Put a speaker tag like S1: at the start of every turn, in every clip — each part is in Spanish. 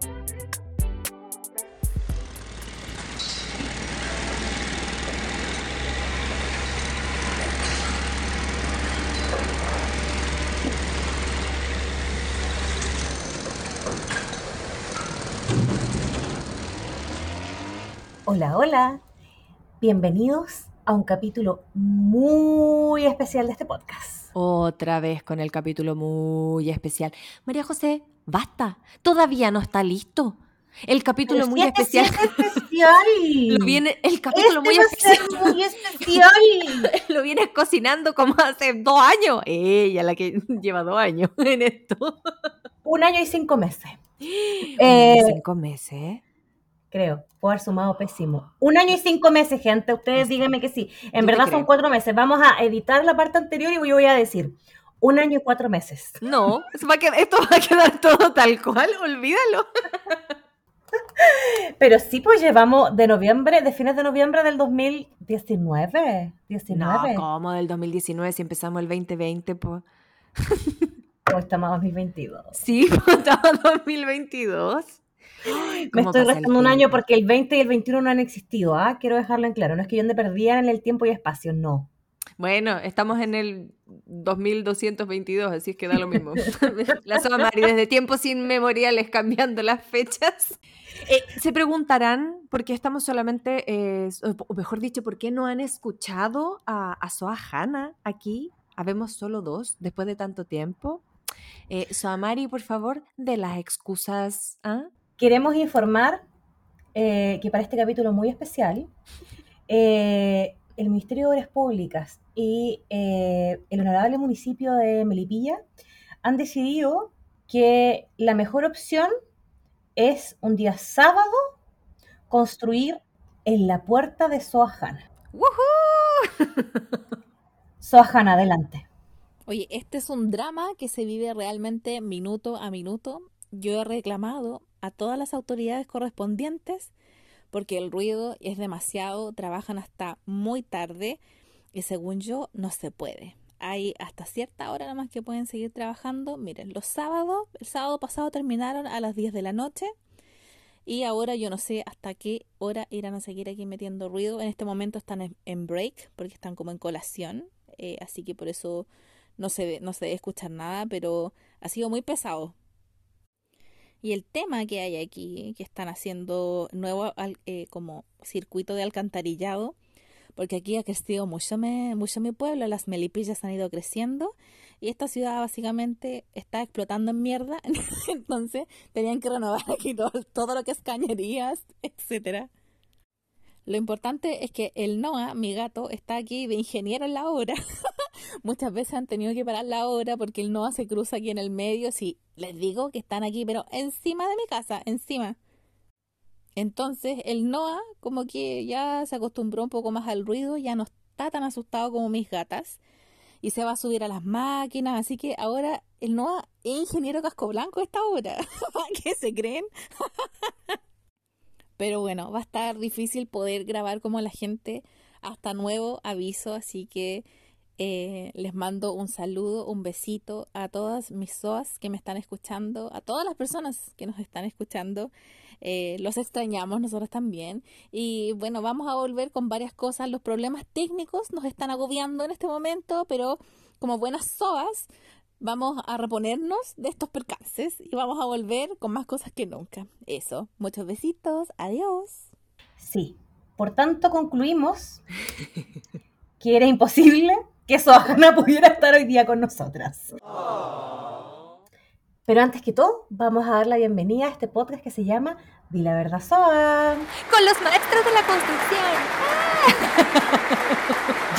S1: Hola, hola. Bienvenidos a un capítulo muy especial de este podcast.
S2: Otra vez con el capítulo muy especial. María José, basta. Todavía no está listo. El capítulo
S1: Pero
S2: muy
S1: si este
S2: especial.
S1: es especial.
S2: Lo viene, el capítulo
S1: Este
S2: muy
S1: va a ser
S2: especial.
S1: muy especial.
S2: Lo vienes cocinando como hace dos años. Ella, la que lleva dos años en esto.
S1: Un año y cinco meses.
S2: Eh, cinco meses.
S1: creo. Puedo haber sumado pésimo. Un año y cinco meses, gente. Ustedes díganme que sí. En
S2: Yo
S1: verdad son cuatro meses. Vamos a editar la parte anterior y yo voy a decir un año y cuatro meses.
S2: No, eso va a quedar- esto va a quedar todo tal cual, olvídalo.
S1: Pero sí, pues llevamos de noviembre, de fines de noviembre del 2019.
S2: No,
S1: 19.
S2: ¿cómo del 2019 si empezamos el 2020? Pues.
S1: O estamos en 2022.
S2: Sí, estamos 2022. Ay,
S1: Me
S2: ¿cómo
S1: estoy restando un año porque el 20 y el 21 no han existido, ¿ah? Quiero dejarlo en claro. No es que yo ande perdida en el tiempo y espacio, no.
S2: Bueno, estamos en el 2222, así es que da lo mismo. La Soa Mari, desde tiempos inmemoriales cambiando las fechas. Eh, se preguntarán por qué estamos solamente, eh, o mejor dicho, por qué no han escuchado a, a Soa Hanna aquí. Habemos solo dos después de tanto tiempo. Eh, Soa Mari, por favor, de las excusas. ¿ah?
S1: Queremos informar eh, que para este capítulo muy especial, eh, el Ministerio de Obras Públicas y eh, el honorable municipio de Melipilla han decidido que la mejor opción es un día sábado construir en la puerta de Soajana.
S2: ¡Woohoo!
S1: Soajana, adelante.
S3: Oye, este es un drama que se vive realmente minuto a minuto. Yo he reclamado a todas las autoridades correspondientes porque el ruido es demasiado, trabajan hasta muy tarde y según yo no se puede. Hay hasta cierta hora nomás que pueden seguir trabajando. Miren, los sábados, el sábado pasado terminaron a las 10 de la noche y ahora yo no sé hasta qué hora irán a seguir aquí metiendo ruido. En este momento están en, break porque están como en colación, eh, así que por eso no se, no se debe escuchar nada, pero ha sido muy pesado. Y el tema que hay aquí, que están haciendo nuevo eh, como circuito de alcantarillado, porque aquí ha crecido mucho, mucho mi pueblo, las melipillas han ido creciendo y esta ciudad básicamente está explotando en mierda, entonces tenían que renovar aquí todo, todo lo que es cañerías, etcétera. Lo importante es que el Noah, mi gato, está aquí de ingeniero en la obra. Muchas veces han tenido que parar la obra porque el Noah se cruza aquí en el medio. Sí, les digo que están aquí, pero encima de mi casa, encima. Entonces, el Noah como que ya se acostumbró un poco más al ruido, ya no está tan asustado como mis gatas y se va a subir a las máquinas, así que ahora el Noah ingeniero casco blanco esta hora. ¿Qué se creen? Pero bueno, va a estar difícil poder grabar como la gente hasta nuevo aviso, así que eh, les mando un saludo, un besito a todas mis SOAS que me están escuchando, a todas las personas que nos están escuchando. Eh, los extrañamos nosotros también. Y bueno, vamos a volver con varias cosas. Los problemas técnicos nos están agobiando en este momento, pero como buenas SOAS, vamos a reponernos de estos percances y vamos a volver con más cosas que nunca. Eso, muchos besitos, adiós.
S1: Sí. Por tanto, concluimos que era imposible que Soajana pudiera estar hoy día con nosotras. Pero antes que todo, vamos a dar la bienvenida a este podcast que se llama Di la verdad, Soa.
S2: Con los maestros de la construcción.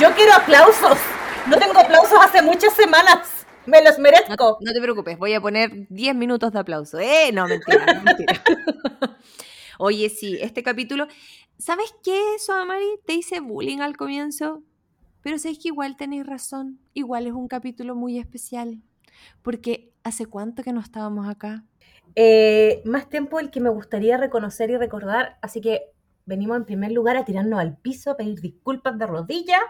S1: Yo quiero aplausos. No tengo aplausos hace muchas semanas. Me los
S2: No,
S1: merezco.
S2: no te preocupes, voy a poner 10 minutos de aplauso. ¡Eh! No, mentira, mentira. Oye, sí, este capítulo. ¿Sabes qué, Soamari? Te hice bullying al comienzo. Pero sabes que igual tenéis razón. Igual es un capítulo muy especial. Porque ¿hace cuánto que no estábamos acá?
S1: Eh, más tiempo el que me gustaría reconocer y recordar, así que venimos en primer lugar a tirarnos al piso, a pedir disculpas de rodillas,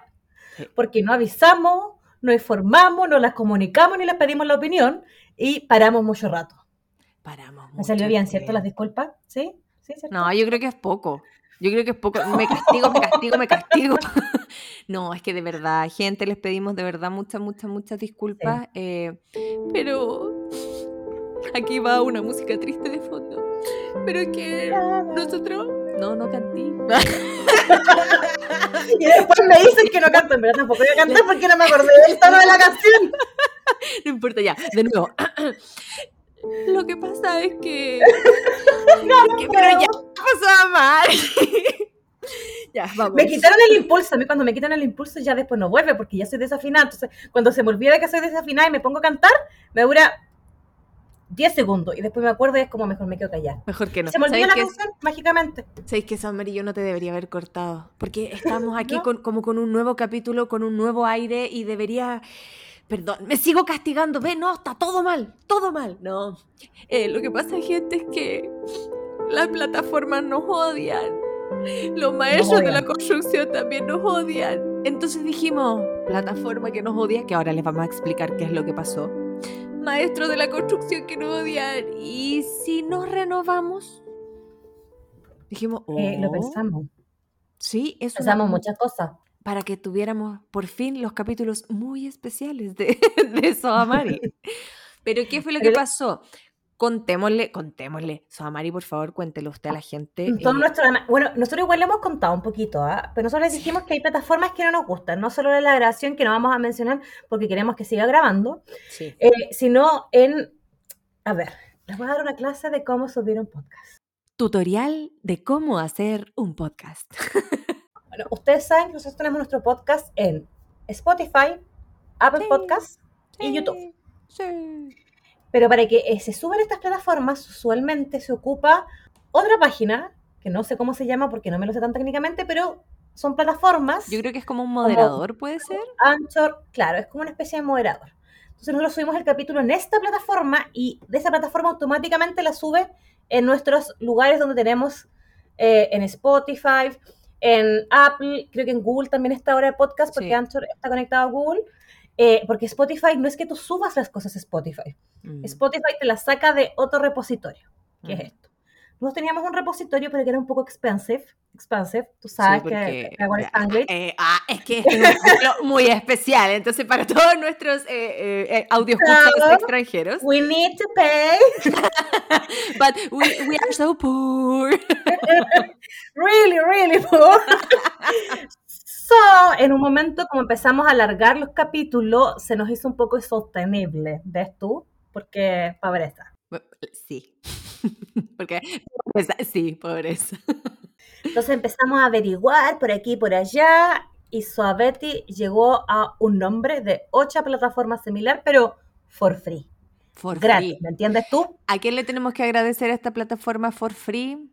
S1: porque no avisamos, no informamos, no las comunicamos ni les pedimos la opinión y paramos mucho rato.
S2: Paramos.
S1: Me salió
S2: mucho
S1: bien, ¿cierto? Las disculpas. ¿Sí? ¿Sí, cierto?
S2: No, yo creo que es poco. Yo creo que es poco. Me castigo, me castigo, me castigo. No, es que de verdad, gente, les pedimos de verdad muchas, muchas, muchas disculpas. eh, pero aquí va una música triste de fondo. Pero es que nosotros. No, no cantí.
S1: Y después me dicen que no canto, pero tampoco voy a cantar porque no me acordé del tono de la canción.
S2: No importa, ya, de nuevo. Lo que pasa es que. que- pero ya pasó a mal. ya, vamos.
S1: Me quitaron el impulso. A mí cuando me quitan el impulso ya después no vuelve porque ya soy desafinada. Entonces, cuando se me olvida que soy desafinada y me pongo a cantar, me dura 10 segundos. Y después me acuerdo y es como mejor me quedo callada.
S2: Mejor que no.
S1: Se me
S2: ¿Sabéis
S1: la canción mágicamente.
S2: Sabéis que Sam y yo no te debería haber cortado. Porque estamos aquí
S1: ¿No?
S2: con, como con un nuevo capítulo, con un nuevo aire y debería. Perdón, me sigo castigando. Ve, no, está todo mal, todo mal. No. Eh, lo que pasa, gente, es que las plataformas nos odian. Los maestros de la construcción también nos odian. Entonces dijimos, plataforma que nos odia, que ahora les vamos a explicar qué es lo que pasó. Maestros de la construcción que nos odian. ¿Y si nos renovamos? Dijimos,
S1: Eh, lo
S2: "Oh,
S1: pensamos.
S2: Sí, es una-
S1: Pensamos muchas cosas.
S2: para que tuviéramos por fin los capítulos muy especiales de, de Soamari. Pero ¿qué fue lo que pasó? Contémosle, contémosle. Soamari, por favor, cuéntelo usted a la gente.
S1: Todo
S2: eh,
S1: nuestro, bueno, nosotros igual le hemos contado un poquito, ¿ah? pero nosotros les dijimos que hay plataformas que no nos gustan, no solo en la grabación que no vamos a mencionar porque queremos que siga grabando,
S2: sí.
S1: eh, sino en, a ver, les voy a dar una clase de cómo subir un podcast.
S2: Tutorial de cómo hacer un podcast.
S1: Bueno, ustedes saben que nosotros tenemos nuestro podcast en Spotify, Apple
S2: Sí,
S1: Podcasts y YouTube.
S2: Sí.
S1: Pero para que eh, se suban estas plataformas, usualmente se ocupa otra página, que no sé cómo se llama porque no me lo sé tan técnicamente, pero son plataformas.
S2: Yo creo que es como un moderador, ¿puede ser?
S1: Anchor, claro, es como una especie de moderador. Entonces nosotros subimos el capítulo en esta plataforma y de esa plataforma automáticamente la sube en nuestros lugares donde tenemos eh, en Spotify, en Apple, creo que en Google también está ahora el podcast porque
S2: Sí.
S1: Anchor está conectado a Google. eh, porque Spotify no es que tú subas las cosas a Spotify.
S2: Mm,
S1: Spotify te las saca de otro repositorio, que es esto. Nosotros teníamos un repositorio, pero que era un poco expensive. Expensive, tú
S2: Sí,
S1: sabes
S2: porque-
S1: que Spanglish.
S2: Eh, ah, es que es un muy especial. Entonces, para todos nuestros eh, eh, eh,
S1: Claro.
S2: extranjeros,
S1: We need to pay.
S2: but we, we are so poor.
S1: really, really poor. so, en un momento, como empezamos a alargar los capítulos, se nos hizo un poco insostenible, ¿ves tú? Porque pobreza.
S2: Sí. Porque, pobreza, sí, pobreza.
S1: Entonces empezamos a averiguar por aquí y por allá, y Suavetti llegó a un nombre de ocho plataformas similar, pero for free.
S2: For
S1: Gratis,
S2: free.
S1: ¿me entiendes tú?
S2: ¿A quién le tenemos que agradecer a esta plataforma for free?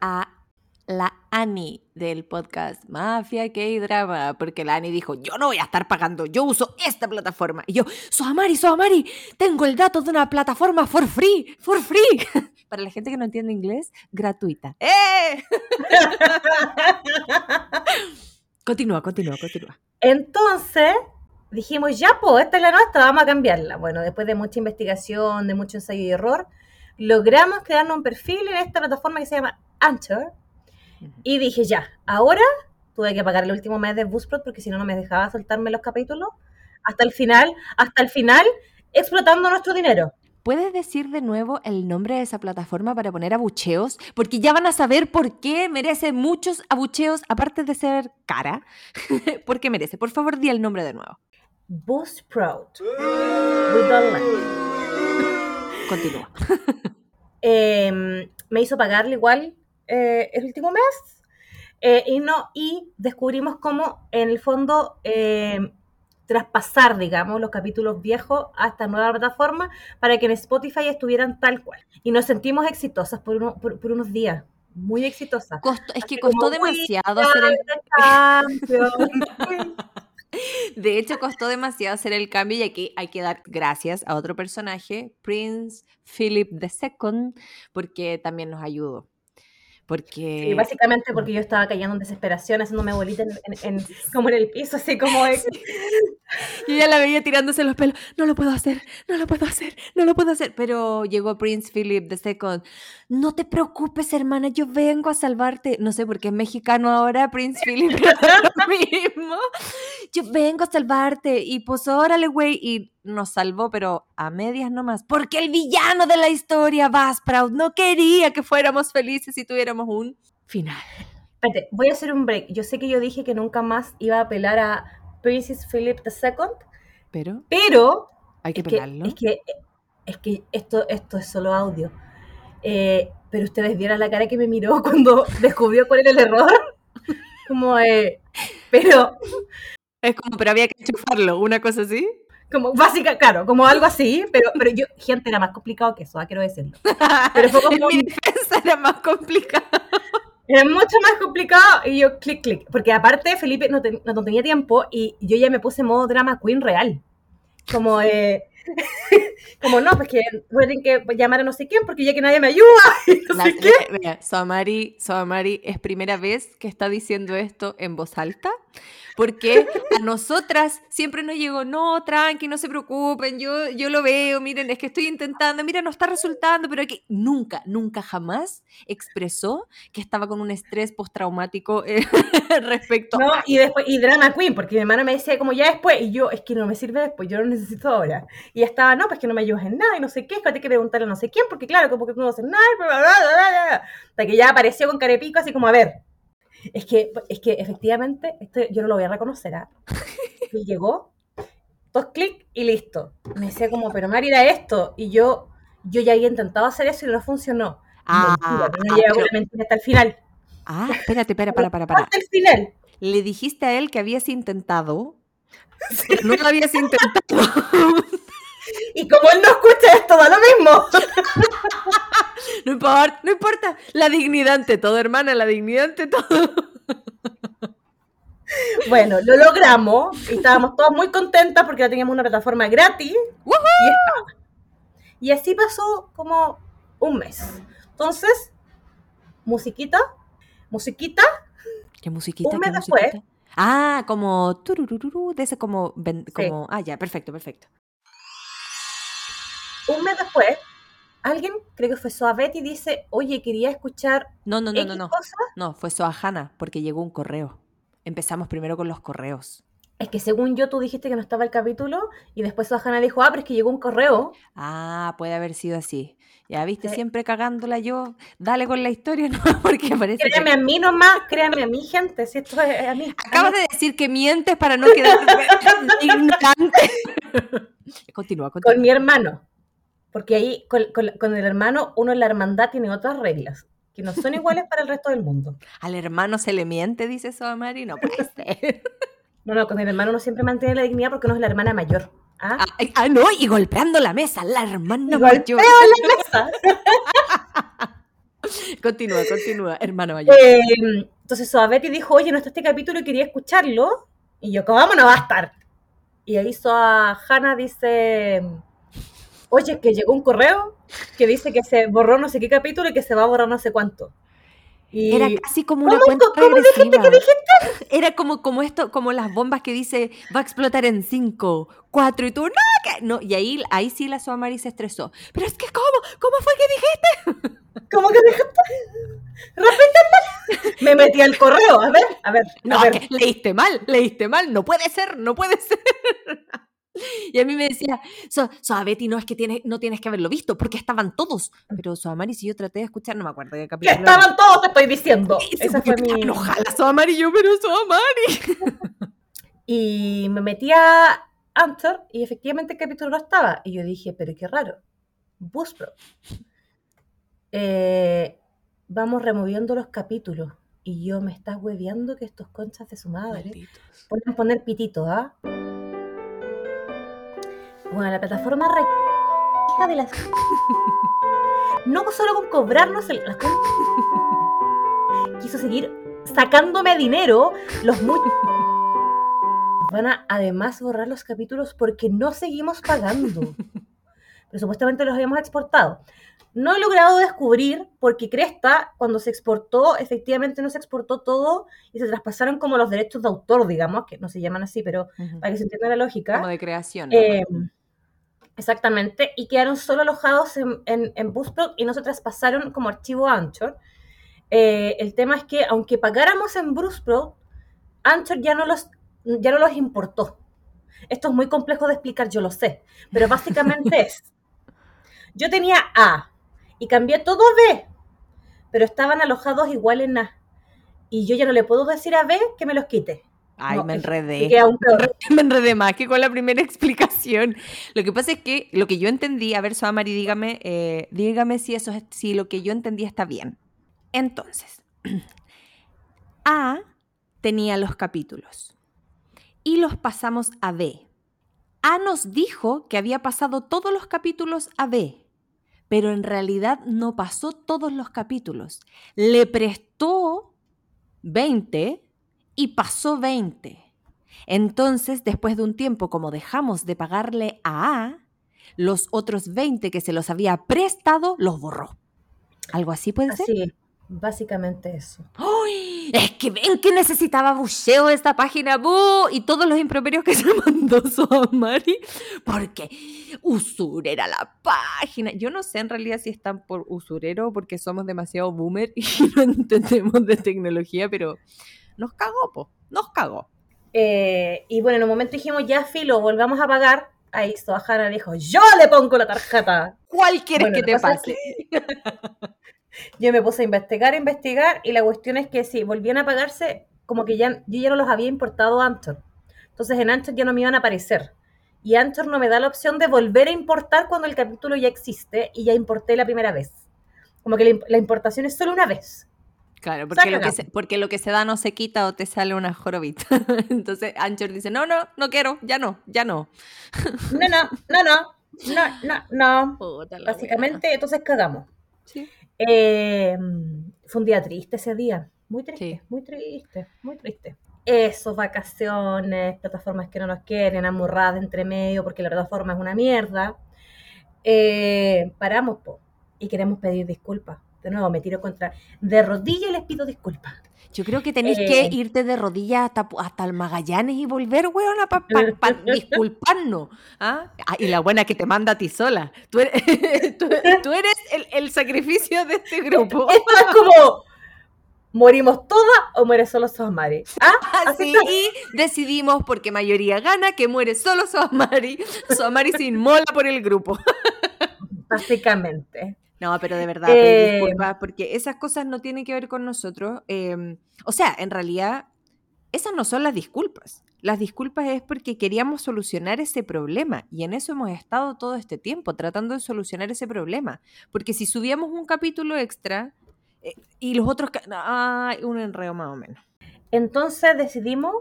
S2: A la Ani del podcast Mafia K-Drama, porque la Ani dijo, yo no voy a estar pagando, yo uso esta plataforma. Y yo, Soamari, Soamari, tengo el dato de una plataforma for free, for free. Para la gente que no entiende inglés, gratuita. ¡Eh! Continúa, continúa, continúa.
S1: Entonces dijimos, ya, pues, esta es la nuestra, vamos a cambiarla. Bueno, después de mucha investigación, de mucho ensayo y error, logramos crearnos un perfil en esta plataforma que se llama Anchor. Y dije, ya, ahora tuve que pagar el último mes de Buzzsprout porque si no, no me dejaba soltarme los capítulos. Hasta el final, hasta el final, explotando nuestro dinero.
S2: ¿Puedes decir de nuevo el nombre de esa plataforma para poner abucheos? Porque ya van a saber por qué merece muchos abucheos, aparte de ser cara. ¿Por qué merece? Por favor, di el nombre de nuevo.
S1: Buzzsprout. We don't like.
S2: Continúa.
S1: Eh, me hizo pagarle igual eh, el último mes eh, y no y descubrimos cómo en el fondo eh, traspasar digamos los capítulos viejos a esta nueva plataforma para que en Spotify estuvieran tal cual y nos sentimos exitosas por, uno- por- por unos días muy exitosas
S2: es que
S1: Así
S2: costó
S1: "We
S2: demasiado hacer el...
S1: are the champions".
S2: De hecho, costó demasiado hacer el cambio y aquí hay que dar gracias a otro personaje, Prince Philip II, porque también nos ayudó. Porque...
S1: Sí, básicamente porque yo estaba cayendo en desesperación, haciéndome bolita en, en- en- como en el piso, así como de-
S2: Yo ya la veía tirándose los pelos. No lo puedo hacer, no lo puedo hacer, no lo puedo hacer. Pero llegó Prince Philip II. No te preocupes, hermana, yo vengo a salvarte. No sé por qué es mexicano ahora, Prince Philip, pero lo mismo. Yo vengo a salvarte. Y pues órale, güey. Y nos salvó, pero a medias nomás. Porque el villano de la historia, Buzzsprout, no quería que fuéramos felices si tuviéramos un final.
S1: Espérate, voy a hacer un break. Yo sé que yo dije que nunca más iba a apelar a Princess Philip II,
S2: Pero
S1: pero
S2: hay que
S1: es que,
S2: pegarlo.
S1: es que, es que esto, esto es solo audio. Eh, pero ustedes vieron la cara que me miró cuando descubrió cuál era el error. Como, eh, pero,
S2: Es como, pero había que enchufarlo, una cosa así.
S1: Como básica, claro, como algo así, pero, pero yo, gente, era más complicado que eso, ah, quiero decirlo. Pero fue como-
S2: en mi defensa era más complicado.
S1: Era mucho más complicado y yo clic, clic. Porque aparte Felipe no, ten- no tenía tiempo y yo ya me puse en modo drama queen real. Como, eh, como no, pues que voy a tener que llamar a no sé quién porque ya que nadie me ayuda. no
S2: La-
S1: sé qué.
S2: mira, Soamari, Soamari es primera vez que está diciendo esto en voz alta, porque a nosotras siempre nos llegó, no, tranqui, no se preocupen, yo, yo lo veo, miren, es que estoy intentando, mira, no está resultando, pero que nunca, nunca jamás expresó que estaba con un estrés postraumático eh, respecto
S1: No,
S2: a...
S1: y después, y drama queen, porque mi hermana me decía como ya después, y yo, es que no me sirve después, yo lo necesito ahora. Y estaba, no, pues que no me ayudas en nada, y no sé qué, es que hay que preguntarle a no sé quién, porque claro, como que tú no haces nada, bla, bla, bla, bla, bla. Hasta que ya apareció con carepico, así como, a ver, es que, es que efectivamente, esto yo no lo voy a reconocer, ¿ah? Y llegó, dos clics y listo. Me decía como, pero Mari era esto, y yo, yo ya había intentado hacer eso y no funcionó.
S2: Ah,
S1: mentira, no
S2: ah, pero-
S1: mentira hasta el final.
S2: Ah, espérate, espera, para, para, para.
S1: Hasta el final.
S2: Le dijiste a él que habías intentado, no lo habías intentado.
S1: Y como él no escucha esto, da lo mismo.
S2: No importa, no importa. La dignidad ante todo, hermana, la dignidad ante todo.
S1: Bueno, lo logramos y estábamos todas muy contentas porque ya teníamos una plataforma gratis.
S2: ¡Woohoo!
S1: Y, así pasó como un mes. Entonces, musiquita, musiquita,
S2: ¿Qué musiquita?
S1: Un
S2: ¿Qué
S1: mes después.
S2: Ah, como tururururu, de ese como, como, ah, ya, perfecto, perfecto.
S1: Un mes después, alguien, creo que fue Suavetti, dice, oye, quería escuchar
S2: No, no, no, no,
S1: X
S2: no. No, fue Soahana, porque llegó un correo. Empezamos primero con los correos.
S1: Es que según yo, tú dijiste que no estaba el capítulo y después Suajana dijo, ah, pero es que llegó un correo.
S2: Ah, puede haber sido así. Ya viste,
S1: Sí.
S2: siempre cagándola yo. Dale con la historia, ¿no? Porque parece que...
S1: Créanme a mí nomás, créanme a mí, gente, si esto es a mí.
S2: Acabas de decir que mientes para no quedar ignorante. continúa, continúa.
S1: con mi hermano. Porque ahí, con, con- con el hermano, uno en la hermandad tiene otras reglas, que no son iguales para el resto del mundo.
S2: Al hermano se le miente, dice Soamari. No puede ser.
S1: No, no, con el hermano uno siempre mantiene la dignidad porque uno es la hermana mayor. ¿ah?
S2: Ah, ah, no, y golpeando la mesa, la hermana
S1: Y
S2: mayor.
S1: la mesa.
S2: Continúa, continúa, hermano mayor.
S1: Eh, entonces Soavetti dijo, oye, no está este capítulo y quería escucharlo. Y yo, ¿cómo no va a estar? Y ahí Hannah dice, oye, que llegó un correo que dice que se borró no sé qué capítulo y que se va a borrar no sé cuánto. Y
S2: Era casi como una
S1: ¿Cómo-
S2: cuenta
S1: cómo dijiste
S2: regresiva.
S1: que dijiste?
S2: Era como, como esto, como las bombas que dice va a explotar en 5, 4 y tú, no, no. Y ahí, ahí sí la Soamari se estresó. Pero es que, ¿cómo? ¿Cómo fue que dijiste?
S1: ¿Cómo que dejaste? Repíteme. Me metí al correo, a ver, a ver,
S2: No,
S1: a ver.
S2: que leíste mal, leíste mal, no puede ser, no puede ser. Y a mí me decía, so, so, Betty, no es que tienes, no tienes que haberlo visto, porque estaban todos. Pero Soamari, si yo traté de escuchar, no me acuerdo de
S1: Que
S2: capítulo.
S1: estaban todos, te estoy diciendo.
S2: Se
S1: Esa fue mi...
S2: enojada Soamari, yo, pero Soamari.
S1: Y me metí a Answer y efectivamente el capítulo no estaba. Y yo dije, pero qué raro. Buzzsprout. Eh, vamos removiendo los capítulos. Y yo me estás hueveando que estos conchas de su madre
S2: Malditos.
S1: pueden poner pitito, ¿ah? Bueno, la plataforma re... hija de las... No solo con cobrarnos el... las Quiso seguir sacándome dinero los muy... Van a además borrar los capítulos porque no seguimos pagando. Pero supuestamente los habíamos exportado. No he logrado descubrir porque Cresta, cuando se exportó, efectivamente no se exportó todo y se traspasaron como los derechos de autor, digamos, que no se llaman así, pero para que se entienda la lógica.
S2: Como de creación.
S1: Eh, exactamente, y quedaron solo alojados en, en, en Buzzsprout y no se traspasaron como archivo a Anchor. Eh, el tema es que aunque pagáramos en Buzzsprout, Anchor ya no los, ya no los importó. Esto es muy complejo de explicar, yo lo sé, pero básicamente es, yo tenía A y cambié todo a B, pero estaban alojados igual en A. Y yo ya no le puedo decir a B que me los quite.
S2: Ay,
S1: no,
S2: me enredé.
S1: Y queda aún peor.
S2: me enredé más que con la primera explicación. Lo que pasa es que lo que yo entendí, a ver, Soamari, dígame, eh, dígame si eso es, si lo que yo entendí está bien. Entonces, A tenía los capítulos y los pasamos a B. A nos dijo que había pasado todos los capítulos a B, pero en realidad no pasó todos los capítulos. Le prestó 20 y pasó 20. Entonces, después de un tiempo, como dejamos de pagarle a A, los otros 20 que se los había prestado los borró. ¿Algo así puede ser?
S1: Así, básicamente eso.
S2: ¡Ay! Es que ven que necesitaba bucheo esta página ¡bu! y todos los improperios que se mandó Mari porque usurera la página. Yo no sé en realidad si están por usurero porque somos demasiado boomer y no entendemos de tecnología, pero nos cagó, po, nos cagó.
S1: Eh, y bueno, en un momento dijimos, ya filo, volvamos a pagar. Ahí Sohana dijo, yo le pongo la tarjeta.
S2: ¿Cuál quieres
S1: Bueno,
S2: que te
S1: es
S2: pase?
S1: Yo me puse a investigar, a investigar, y la cuestión es que si volvían a pagarse, como que ya, yo ya no los había importado a Anchor. Entonces en Anchor ya no me iban a aparecer. Y Anchor no me da la opción de volver a importar cuando el capítulo ya existe y ya importé la primera vez. Como que la importación es solo una vez.
S2: Claro, porque lo, que se, porque lo que se da no se quita o te sale una jorobita. Entonces Anchor dice, no, no, no quiero, ya no, ya no.
S1: No, no, no, no, no, no, no.
S2: Puta
S1: Básicamente, entonces cagamos.
S2: Sí.
S1: Eh, fue un día triste ese día. Muy triste,
S2: Sí.
S1: muy triste, muy triste. Eso, vacaciones, plataformas que no nos quieren, amurrada entre medio porque la plataforma es una mierda. Eh, paramos, po, y queremos pedir disculpas. De nuevo, me tiro contra. De rodillas les pido disculpas.
S2: Yo creo que tenéis
S1: Eh.
S2: que irte de rodillas hasta, hasta el Magallanes y volver, weona, para disculparnos. ¿ah? Ah, y la buena que te manda a ti sola. Tú eres, tú, tú eres el, el sacrificio de este grupo.
S1: Esto es como. ¿Morimos todas o muere solo Sohmari? ¿Ah?
S2: Así, y decidimos, porque mayoría gana, que muere solo Soamari. Soamari se inmola por el grupo.
S1: Básicamente.
S2: No, pero de verdad,
S1: Eh,
S2: disculpas, porque esas cosas no tienen que ver con nosotros. eh, o sea, en realidad, esas no son las disculpas. Las disculpas es porque queríamos solucionar ese problema y en eso hemos estado todo este tiempo tratando de solucionar ese problema. Porque si subíamos un capítulo extra eh, y los otros... Ay, un enredo más o menos.
S1: Entonces decidimos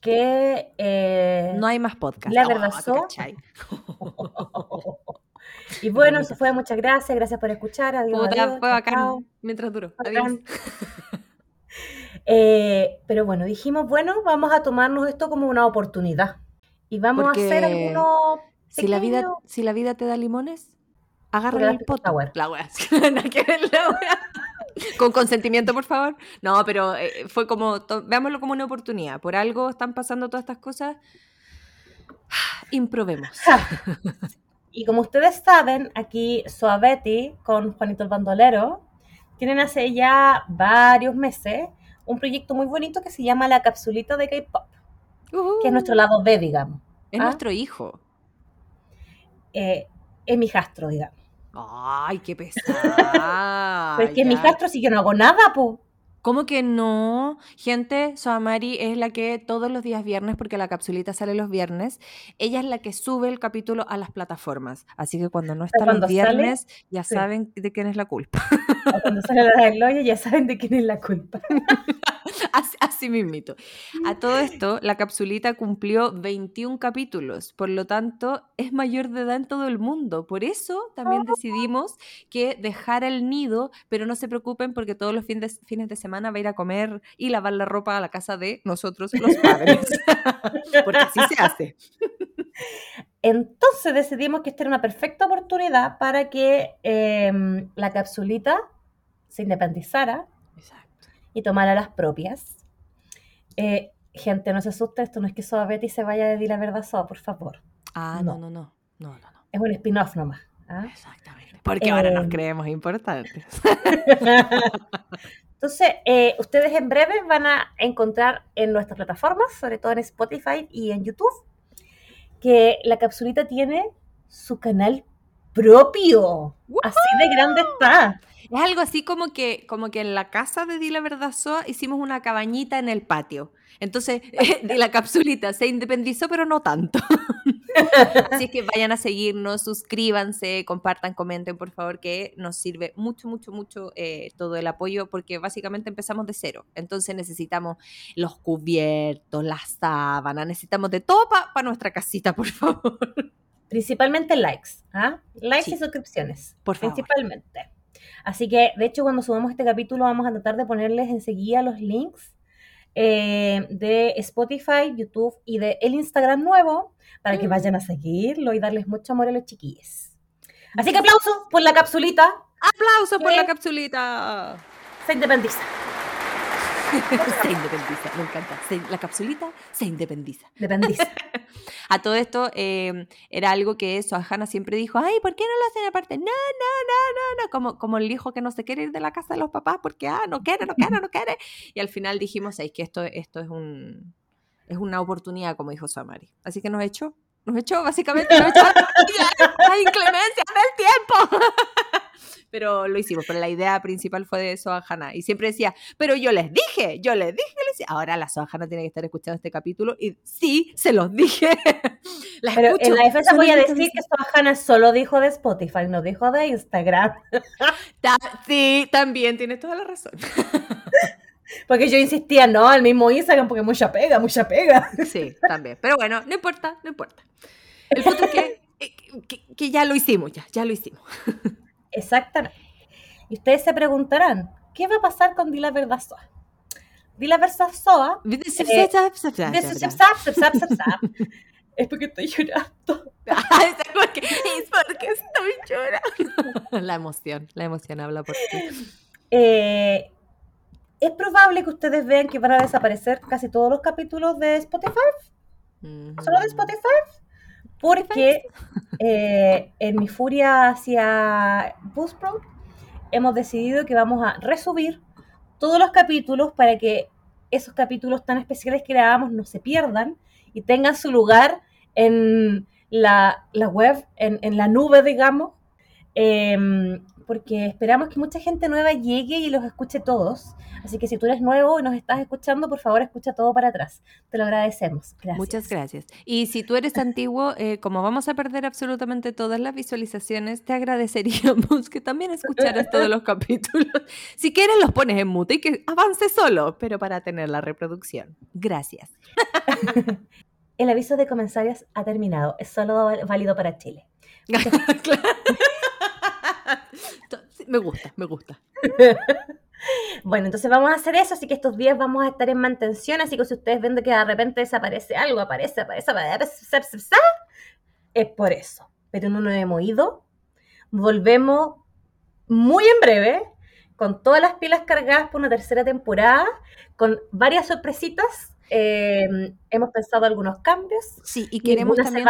S1: que. eh,
S2: No hay más podcast.
S1: La
S2: Oh,
S1: verdad
S2: ¿te
S1: so-
S2: cachai?
S1: Y bueno, se fue, muchas gracias, gracias por escuchar. Adiós,
S2: Puta,
S1: adiós,
S2: fue bacán
S1: chao.
S2: mientras duró.
S1: Bacán.
S2: Adiós.
S1: Eh, pero bueno, dijimos, bueno, vamos a tomarnos esto como una oportunidad. Y vamos a hacer
S2: Porque
S1: algunos
S2: Si la, vida, si la vida te da limones, agarra
S1: la
S2: el
S1: sour.
S2: La wea. Con consentimiento, por favor. No, pero eh, fue como, veámoslo como una oportunidad. Por algo están pasando todas estas cosas. Improbemos.
S1: Y como ustedes saben, aquí Soavetti con Juanito el Bandolero tienen hace ya varios meses un proyecto muy bonito que se llama La Capsulita de K-Pop, que es nuestro lado B, digamos.
S2: Es
S1: ¿ah?
S2: nuestro hijo.
S1: Eh, es mi jastro, digamos.
S2: Ay, qué pesada.
S1: Pero es que es mi
S2: ya.
S1: jastro si yo no hago nada, po.
S2: ¿Cómo que no? Gente, Soamari es la que todos los días viernes, porque la capsulita sale los viernes, ella es la que sube el capítulo a las plataformas. Así que cuando no está los
S1: sale,
S2: viernes, ya
S1: sí.
S2: saben de quién es la culpa.
S1: O Cuando sale la del hoyo ya saben de quién es la culpa.
S2: así, así mismito. A todo esto, la capsulita cumplió 21 capítulos, por lo tanto, es mayor de edad en todo el mundo. Por eso también decidimos que dejar el nido, pero no se preocupen porque todos los fines de, fines de semana va a ir a comer y lavar la ropa a la casa de nosotros, los padres. porque así se hace.
S1: Entonces decidimos que esta era una perfecta oportunidad para que em, la capsulita se independizara
S2: Exacto.
S1: y tomara las propias. Eh, gente, no se asuste, esto no es que Soa Betty se vaya de Di la Verdad Soa, por favor.
S2: Ah,
S1: No.
S2: no, no, no. No, no.
S1: Es un spin-off nomás. ¿ah?
S2: Exactamente. Porque ahora nos
S1: Em.
S2: creemos importantes.
S1: Entonces, eh, ustedes en breve van a encontrar en nuestras plataformas, sobre todo en Spotify y en YouTube, que la capsulita tiene su canal propio. Así de grande está.
S2: Es algo así como que, como que en la casa de Di la Verdad Soa hicimos una cabañita en el patio. Entonces, de la capsulita se independizó, pero no tanto. Así es que vayan a seguirnos, suscríbanse, compartan, comenten, por favor, que nos sirve mucho, mucho, mucho eh, todo el apoyo, porque básicamente empezamos de cero. Entonces necesitamos los cubiertos, las sábanas, necesitamos de todo para nuestra casita, por favor.
S1: Principalmente likes. ¿ah? Likes
S2: Sí.
S1: y suscripciones.
S2: Por favor.
S1: Principalmente. Así que, de hecho, cuando subamos este capítulo, vamos a tratar de ponerles enseguida los links eh, de Spotify, YouTube y de el Instagram nuevo para que
S2: Mm.
S1: vayan a seguirlo y darles mucho amor a los chiquillos. Así que aplausos por la capsulita.
S2: ¡Aplausos por la capsulita!
S1: Se independiza.
S2: Se independiza, me encanta. Se- la capsulita se independiza.
S1: Dependiza.
S2: A todo esto eh, era algo que Sohana siempre dijo, ay, ¿por qué no lo hacen aparte? No, no, no, no, no, como, como el hijo que no se quiere ir de la casa de los papás porque, ah, no quiere, no quiere, no quiere. Y al final dijimos, es que esto, esto es, un, es una oportunidad, como dijo Samari. Así que nos echó, nos echó, básicamente, nos echó la inclemencia del tiempo. Pero lo hicimos, pero la idea principal fue de Sohana. Y siempre decía, pero yo les dije, yo les dije les decía. Ahora la Sohana tiene que estar escuchando este capítulo y sí, se los dije. La
S1: Pero
S2: escucho,
S1: en la defensa voy a decir que Sohana solo dijo de Spotify, no dijo de Instagram.
S2: Ta- sí, también tienes toda la razón.
S1: Porque yo insistía, no, al mismo Instagram, porque mucha pega, mucha pega.
S2: Sí, también. Pero bueno, no importa, no importa. El punto es que, eh, que, que ya lo hicimos, ya, ya lo hicimos.
S1: Exactamente. Y ustedes se preguntarán, ¿qué va a pasar con Dila Verdad Soa? Dila Verdad Soa
S2: Eh,
S1: es porque estoy llorando.
S2: Ay, es porque, es porque estoy llorando. La emoción, la emoción habla por ti.
S1: Eh, es probable que ustedes vean que van a desaparecer casi todos los capítulos de Spotify, solo de Spotify, porque eh, en mi furia hacia Buzzsprout hemos decidido que vamos a resubir todos los capítulos para que esos capítulos tan especiales que grabamos no se pierdan y tengan su lugar en la, la web, en, en la nube, digamos, Em, porque esperamos que mucha gente nueva llegue y los escuche todos. Así que si tú eres nuevo y nos estás escuchando, por favor escucha todo para atrás. Te lo agradecemos. Gracias.
S2: Muchas gracias. Y si tú eres antiguo, eh, como vamos a perder absolutamente todas las visualizaciones, te agradeceríamos que también escucharas todos los capítulos. Si quieres, los pones en mute y que avance solo, pero para tener la reproducción. Gracias.
S1: El aviso de comentarios ha terminado. Es solo válido para Chile.
S2: Claro. Me gusta, me gusta.
S1: Bueno, entonces vamos a hacer eso, así que estos días vamos a estar en mantención, así que si ustedes ven que de repente desaparece algo, aparece, aparece, aparece, aparece, es por eso. Pero no nos hemos ido. Volvemos muy en breve, con todas las pilas cargadas por una tercera temporada, con varias sorpresitas. Eh, hemos pensado algunos cambios.
S2: Sí, y queremos también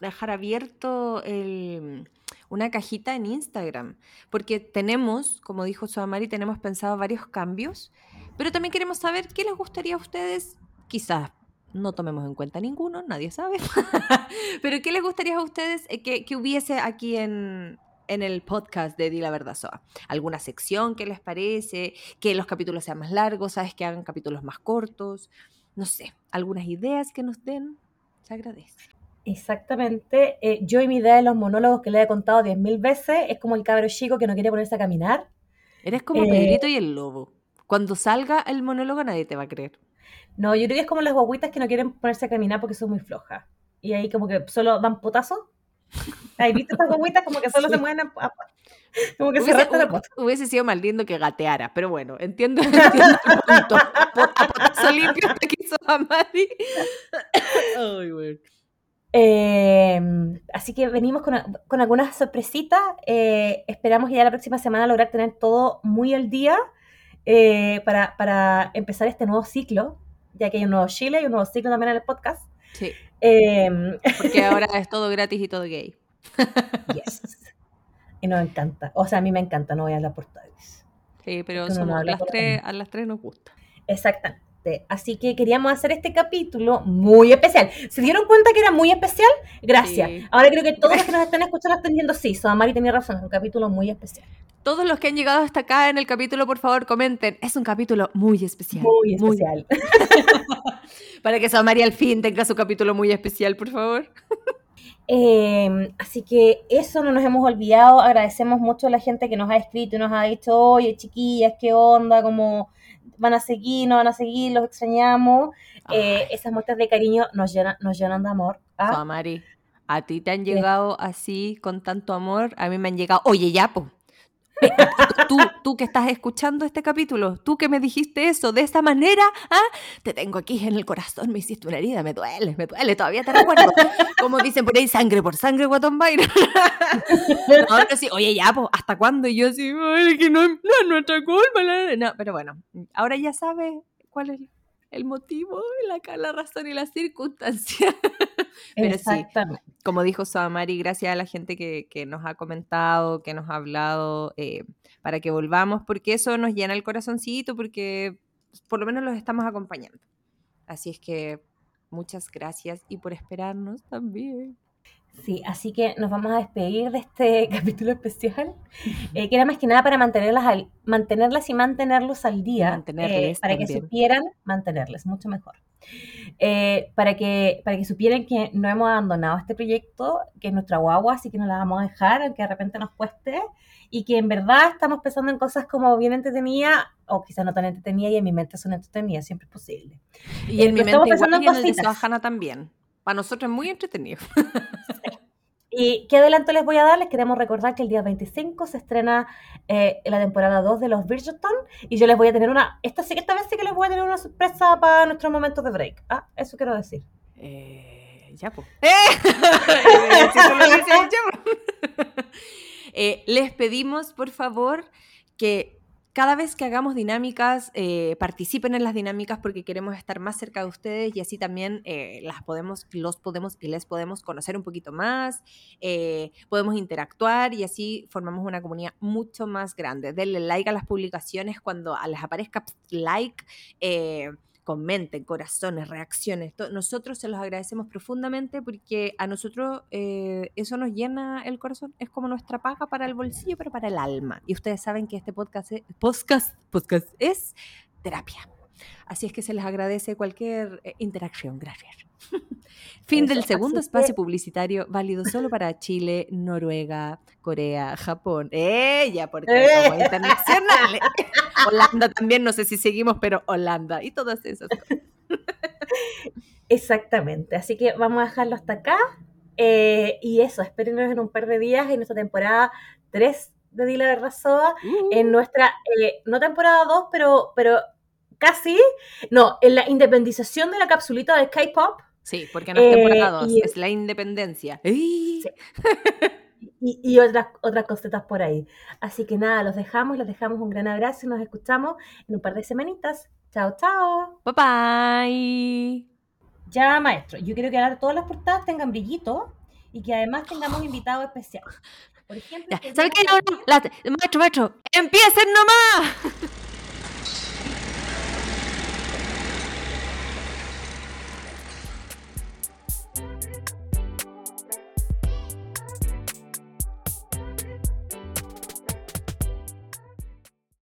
S2: dejar abierto el- una cajita en Instagram, porque tenemos, como dijo Suamari, tenemos pensado varios cambios, pero también queremos saber qué les gustaría a ustedes, quizás no tomemos en cuenta ninguno, nadie sabe, pero qué les gustaría a ustedes eh, que, que hubiese aquí en, en el podcast de Di la Verdad Soa. ¿Alguna sección que les parece? Que los capítulos sean más largos, ¿sabes? Que hagan capítulos más cortos. No sé, algunas ideas que nos den. Se agradece.
S1: Exactamente. Eh, yo y mi idea de los monólogos que le he contado 10.000 veces es como el cabro chico que no quiere ponerse a caminar.
S2: Eres como
S1: Eh,
S2: Pedrito y el lobo. Cuando salga el monólogo nadie te va a creer.
S1: No, yo creo que es como las guaguitas que no quieren ponerse a caminar porque son muy flojas. Y ahí como que solo dan potazos. ¿Has visto estas guaguitas como que solo se mueven a, a- como que se
S2: Hubiese,
S1: arrastran a
S2: hu-
S1: potas?
S2: hubiese sido más lindo que gateara, pero bueno, entiendo, entiendo el punto. A po- a potazo limpio te quiso a Mari. Ay, güey.
S1: Eh, así que venimos con, con algunas sorpresitas. Eh, esperamos ya la próxima semana lograr tener todo muy al día eh, para, para empezar este nuevo ciclo, ya que hay un nuevo Chile y un nuevo ciclo también en el podcast.
S2: Sí,
S1: Eh,
S2: porque ahora es todo gratis y todo gay.
S1: yes. Y nos encanta. O sea, a mí me encanta, no voy a hablar por todos.
S2: Sí, pero
S1: no
S2: somos
S1: habla
S2: las tres, a las tres nos gusta.
S1: Exactamente. Así que queríamos hacer este capítulo muy especial. ¿Se dieron cuenta que era muy especial? Gracias.
S2: Sí.
S1: Ahora creo que todos los que nos están escuchando están diciendo sí, Mari tenía razón, es un capítulo muy especial.
S2: Todos los que han llegado hasta acá en el capítulo, por favor, comenten. Es un capítulo muy especial.
S1: Muy especial.
S2: Para que María al fin tenga su capítulo muy especial, por favor.
S1: Eh, así que eso no nos hemos olvidado. Agradecemos mucho a la gente que nos ha escrito y nos ha dicho, oye, chiquillas, qué onda, cómo van a seguir, no van a seguir, los extrañamos. Eh, esas muestras de cariño nos llenan, nos llenan de amor. ¿ah?
S2: A ti te han
S1: ¿Qué?
S2: llegado así, con tanto amor. A mí me han llegado, oye, ya, po. Tú, tú que estás escuchando este capítulo, tú que me dijiste eso de esta manera, ¿ah? te tengo aquí en el corazón, me hiciste una herida, me duele, me duele, todavía te recuerdo. Como dicen por ahí, sangre por sangre, Guatón Byron. Pero sí, oye, ya, pues, ¿hasta cuándo? Y yo así, ay, que no, es nuestra culpa. la-". No, pero bueno, ahora ya sabes cuál es el motivo, la, la razón y la circunstancia. Pero sí, como dijo Samari, gracias a la gente que, que nos ha comentado, que nos ha hablado, eh, para que volvamos, porque eso nos llena el corazoncito, porque por lo menos los estamos acompañando. Así es que muchas gracias y por esperarnos también.
S1: Sí, así que nos vamos a despedir de este capítulo especial, eh, que era más que nada para mantenerlas, al- mantenerlas y mantenerlos al día,
S2: Mantenerles
S1: eh, para que
S2: también.
S1: supieran mantenerles, mucho mejor. Eh, para, que, para que supieran que no hemos abandonado este proyecto, que es nuestra guagua, así que no la vamos a dejar, aunque de repente nos cueste, y que en verdad estamos pensando en cosas como bien entretenidas, o quizás no tan entretenidas, y en mi mente son entretenidas, siempre es posible.
S2: Y
S1: Eh,
S2: en mi
S1: pero estamos
S2: mente igual
S1: pensando en
S2: y en el de también. Para nosotros es muy entretenido.
S1: ¿Y qué adelanto les voy a dar? Les queremos recordar que el día 25 se estrena eh, la temporada 2 de los Bridgerton y yo les voy a tener una, esta, esta vez sí que les voy a tener una sorpresa para nuestros momentos de break. Ah, eso quiero decir.
S2: Eh, ya, pues. ¡Eh! Eh, les pedimos, por favor, que cada vez que hagamos dinámicas, eh, participen en las dinámicas porque queremos estar más cerca de ustedes y así también eh, las podemos, los podemos y les podemos conocer un poquito más, eh, podemos interactuar y así formamos una comunidad mucho más grande. Denle like a las publicaciones cuando les aparezca like. Comenten, corazones, reacciones. Nosotros se los agradecemos profundamente porque a nosotros eh, eso nos llena el corazón. Es como nuestra paga para el bolsillo, pero para el alma. Y ustedes saben que este podcast es, podcast, podcast es terapia. Así es que se les agradece cualquier eh, interacción. Gracias. fin
S1: Eso,
S2: del segundo espacio
S1: que-
S2: publicitario válido solo para Chile, Noruega, Corea, Japón. ¡Ella! Porque
S1: ¡Eh!
S2: somos internacionales. Holanda también, no sé si seguimos, pero Holanda y todas esas cosas.
S1: Exactamente. Así que vamos a dejarlo hasta acá. Eh, y eso, espérenos en un par de días en nuestra temporada 3 de Dile la Verdad Soa. en nuestra, eh, no temporada 2, pero, pero casi, no, en la independización de la capsulita de K-pop
S2: Sí, porque no es
S1: Eh,
S2: temporada 2,
S1: y-
S2: es la independencia.
S1: Y, y otras, otras cositas por ahí. Así que nada, los dejamos, les dejamos un gran abrazo y nos escuchamos en un par de semanitas. Chao, chao.
S2: Bye bye.
S1: Ya, maestro, yo quiero que ahora todas las portadas tengan brillito y que además tengamos invitados especiales. Por ejemplo,
S2: Ya,
S1: que
S2: ¿Sabe
S1: día-
S2: qué? No, no, la- maestro, maestro, empiecen nomás.